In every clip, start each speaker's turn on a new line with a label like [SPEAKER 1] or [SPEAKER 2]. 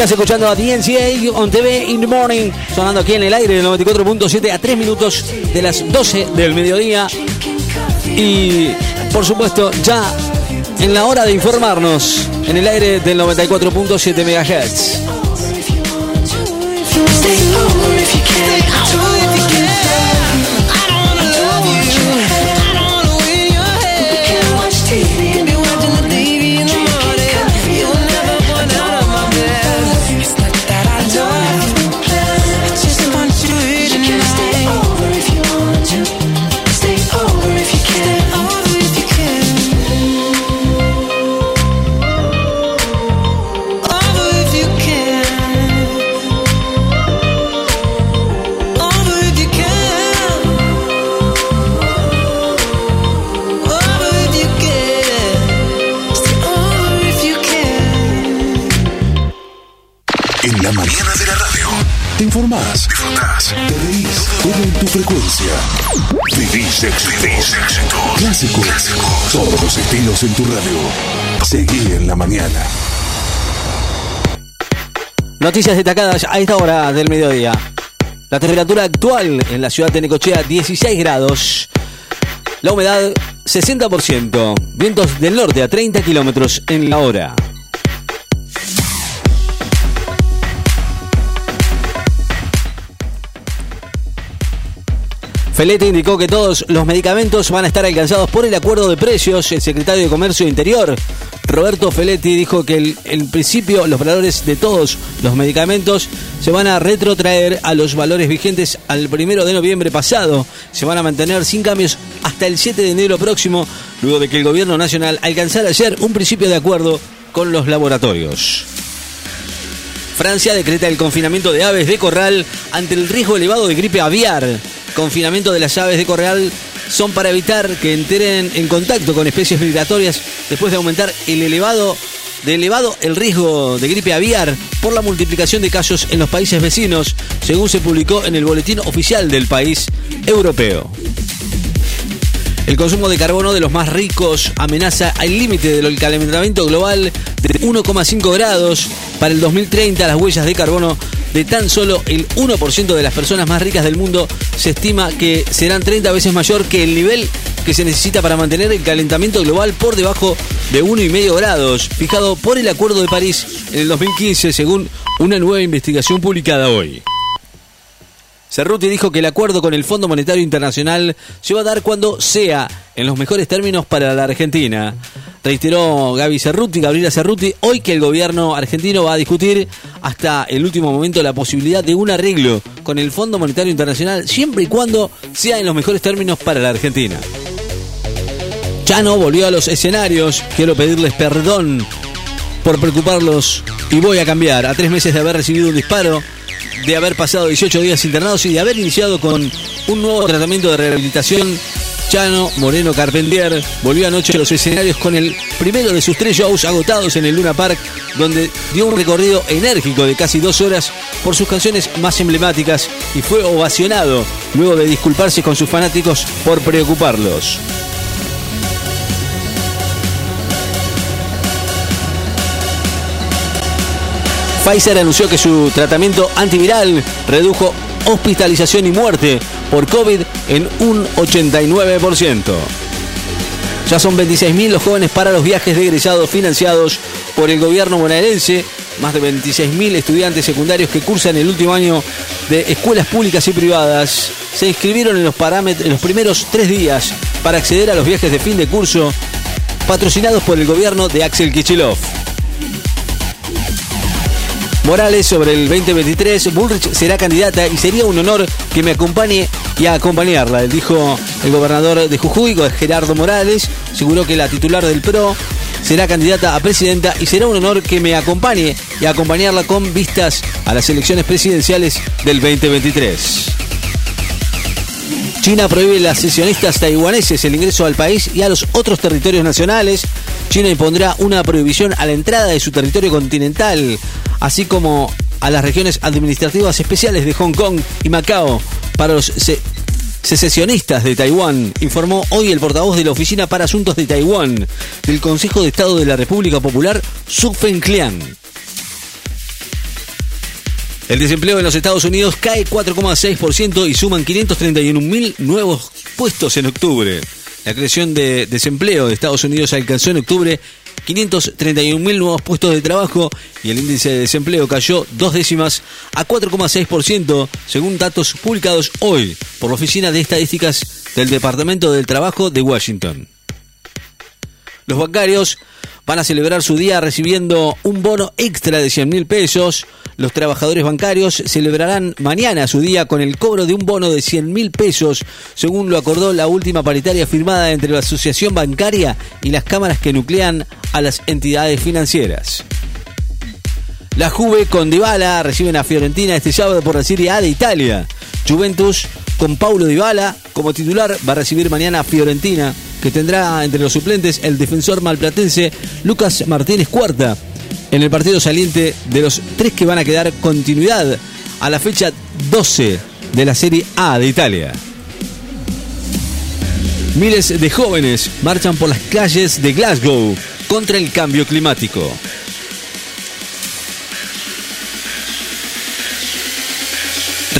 [SPEAKER 1] Estás escuchando a DNCA on TV in the morning, sonando aquí en el aire del 94.7 a 3 minutos de las 12 del mediodía. Y por supuesto, ya en la hora de informarnos en el aire del 94.7 MHz.
[SPEAKER 2] Informás, disfrutás, te reís, todo en tu frecuencia. Vivís éxitos. Clásicos. Todos los estilos en tu radio. Seguí en la mañana.
[SPEAKER 1] Noticias destacadas a esta hora del mediodía. La temperatura actual en la ciudad de Necochea 16 grados. La humedad 60%. Vientos del norte a 30 kilómetros en la hora. Felete indicó que todos los medicamentos van a estar alcanzados por el acuerdo de precios. El secretario de Comercio Interior, Roberto Feletti, dijo que el- en principio los valores de todos los medicamentos se van a retrotraer a los valores vigentes al primero de noviembre pasado. Se van a mantener sin cambios hasta el 7 de enero próximo, luego de que el gobierno nacional alcanzara ayer un principio de acuerdo con los laboratorios. Francia decreta el confinamiento de aves de corral ante el riesgo elevado de gripe aviar. Confinamiento de las aves de corral son para evitar que entren en contacto con especies migratorias después de aumentar el elevado de elevado el riesgo de gripe aviar por la multiplicación de casos en los países vecinos, según se publicó en el boletín oficial del país europeo. El consumo de carbono de los más ricos amenaza el límite del calentamiento global de 1,5 grados. Para el 2030, las huellas de carbono de tan solo el 1% de las personas más ricas del mundo se estima que serán 30 veces mayor que el nivel que se necesita para mantener el calentamiento global por debajo de 1,5 grados, fijado por el Acuerdo de París en el 2015, según una nueva investigación publicada hoy. Cerruti dijo que el acuerdo con el Fondo Monetario Internacional se va a dar cuando sea en los mejores términos para la Argentina. Reiteró Gaby Cerruti, Gabriela Cerruti, hoy que el gobierno argentino va a discutir hasta el último momento la posibilidad de un arreglo con el Fondo Monetario Internacional siempre y cuando sea en los mejores términos para la Argentina. Chano volvió a los escenarios, quiero pedirles perdón por preocuparlos y voy a cambiar. A tres meses de haber recibido un disparo, de haber pasado 18 días internados y de haber iniciado con un nuevo tratamiento de rehabilitación, Chano Moreno Carpentier volvió anoche a los escenarios con el primero de sus tres shows agotados en el Luna Park, donde dio un recorrido enérgico de casi dos horas por sus canciones más emblemáticas y fue ovacionado luego de disculparse con sus fanáticos por preocuparlos. Pfizer anunció que su tratamiento antiviral redujo hospitalización y muerte por COVID en un 89%. Ya son 26.000 los jóvenes para los viajes de egresados financiados por el gobierno bonaerense, más de 26.000 estudiantes secundarios que cursan el último año de escuelas públicas y privadas se inscribieron en los, en los primeros tres días para acceder a los viajes de fin de curso patrocinados por el gobierno de Axel Kichilov. Morales sobre el 2023, Bullrich será candidata y sería un honor que me acompañe y a acompañarla, dijo el gobernador de Jujuy, Gerardo Morales, aseguró que la titular del PRO será candidata a presidenta y será un honor que me acompañe y acompañarla con vistas a las elecciones presidenciales del 2023. China prohíbe a las sesionistas taiwaneses el ingreso al país y a los otros territorios nacionales. China impondrá una prohibición a la entrada de su territorio continental, así como a las regiones administrativas especiales de Hong Kong y Macao para los se- secesionistas de Taiwán, informó hoy el portavoz de la Oficina para Asuntos de Taiwán del Consejo de Estado de la República Popular, Su Fenklian. El desempleo en los Estados Unidos cae 4,6% y suman 531 mil nuevos puestos en octubre. La creación de desempleo de Estados Unidos alcanzó en octubre 531 mil nuevos puestos de trabajo y el índice de desempleo cayó dos décimas a 4,6% según datos publicados hoy por la Oficina de Estadísticas del Departamento del Trabajo de Washington. Los bancarios van a celebrar su día recibiendo un bono extra de 100 mil pesos. Los trabajadores bancarios celebrarán mañana su día con el cobro de un bono de 100 mil pesos, según lo acordó la última paritaria firmada entre la Asociación Bancaria y las cámaras que nuclean a las entidades financieras. La Juve con Dybala reciben a Fiorentina este sábado por la Serie A de Italia. Juventus con Paulo Dybala como titular va a recibir mañana a Fiorentina, que tendrá entre los suplentes el defensor malplatense Lucas Martínez Cuarta en el partido saliente de los tres que van a quedar continuidad a la fecha 12 de la Serie A de Italia. Miles de jóvenes marchan por las calles de Glasgow contra el cambio climático.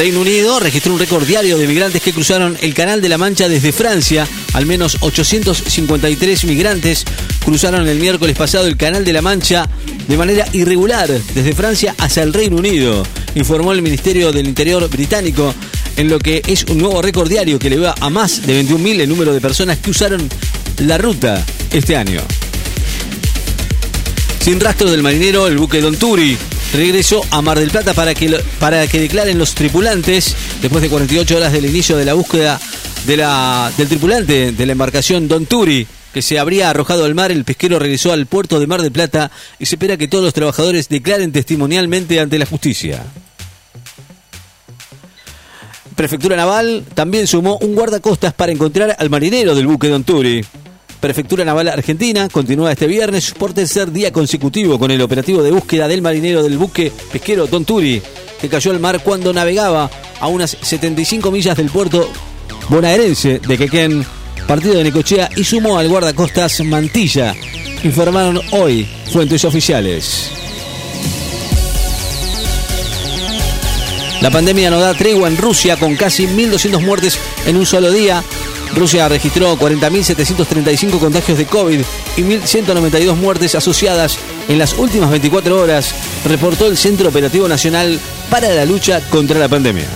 [SPEAKER 1] Reino Unido registró un récord diario de migrantes que cruzaron el Canal de la Mancha desde Francia. Al menos 853 migrantes cruzaron el miércoles pasado el Canal de la Mancha de manera irregular desde Francia hacia el Reino Unido, informó el Ministerio del Interior británico, en lo que es un nuevo récord diario que le va a más de 21.000 el número de personas que usaron la ruta este año. Sin rastro del marinero, el buque Don Turi regresó a Mar del Plata para que, para que declaren los tripulantes, después de 48 horas del inicio de la búsqueda de la, del tripulante de la embarcación Don Turi, que se habría arrojado al mar, el pesquero regresó al puerto de Mar del Plata y se espera que todos los trabajadores declaren testimonialmente ante la justicia. Prefectura Naval también sumó un guardacostas para encontrar al marinero del buque Don Turi. Prefectura Naval Argentina continúa este viernes por tercer día consecutivo con el operativo de búsqueda del marinero del buque pesquero Don Turi, que cayó al mar cuando navegaba a unas 75 millas del puerto bonaerense de Quequén, partido de Necochea, y sumó al guardacostas Mantilla, informaron hoy fuentes oficiales. La pandemia no da tregua en Rusia con casi 1.200 muertes en un solo día. Rusia registró 40.735 contagios de COVID y 1.192 muertes asociadas en las últimas 24 horas, reportó el Centro Operativo Nacional para la Lucha contra la Pandemia.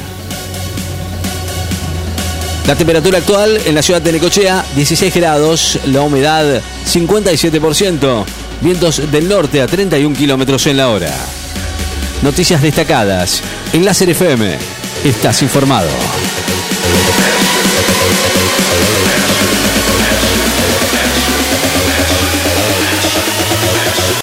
[SPEAKER 1] La temperatura actual en la ciudad de Necochea, 16 grados, la humedad 57%, vientos del norte a 31 kilómetros en la hora. Noticias destacadas en Láser FM. Estás informado.